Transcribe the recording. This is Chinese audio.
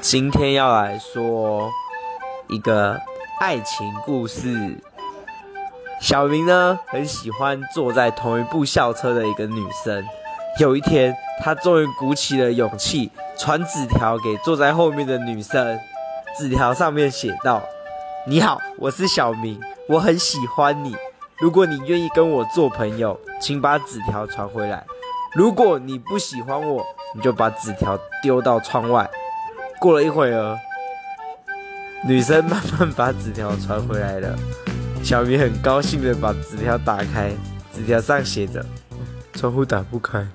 今天要来说一个爱情故事。小明呢，很喜欢坐在同一部校车的一个女生。有一天，他终于鼓起了勇气，传纸条给坐在后面的女生。纸条上面写道：“你好，我是小明，我很喜欢你。如果你愿意跟我做朋友，请把纸条传回来。如果你不喜欢我，你就把纸条丢到窗外。”过了一会儿，女生慢慢把纸条传回来了。小明很高兴的把纸条打开，纸条上写着：“窗户打不开。”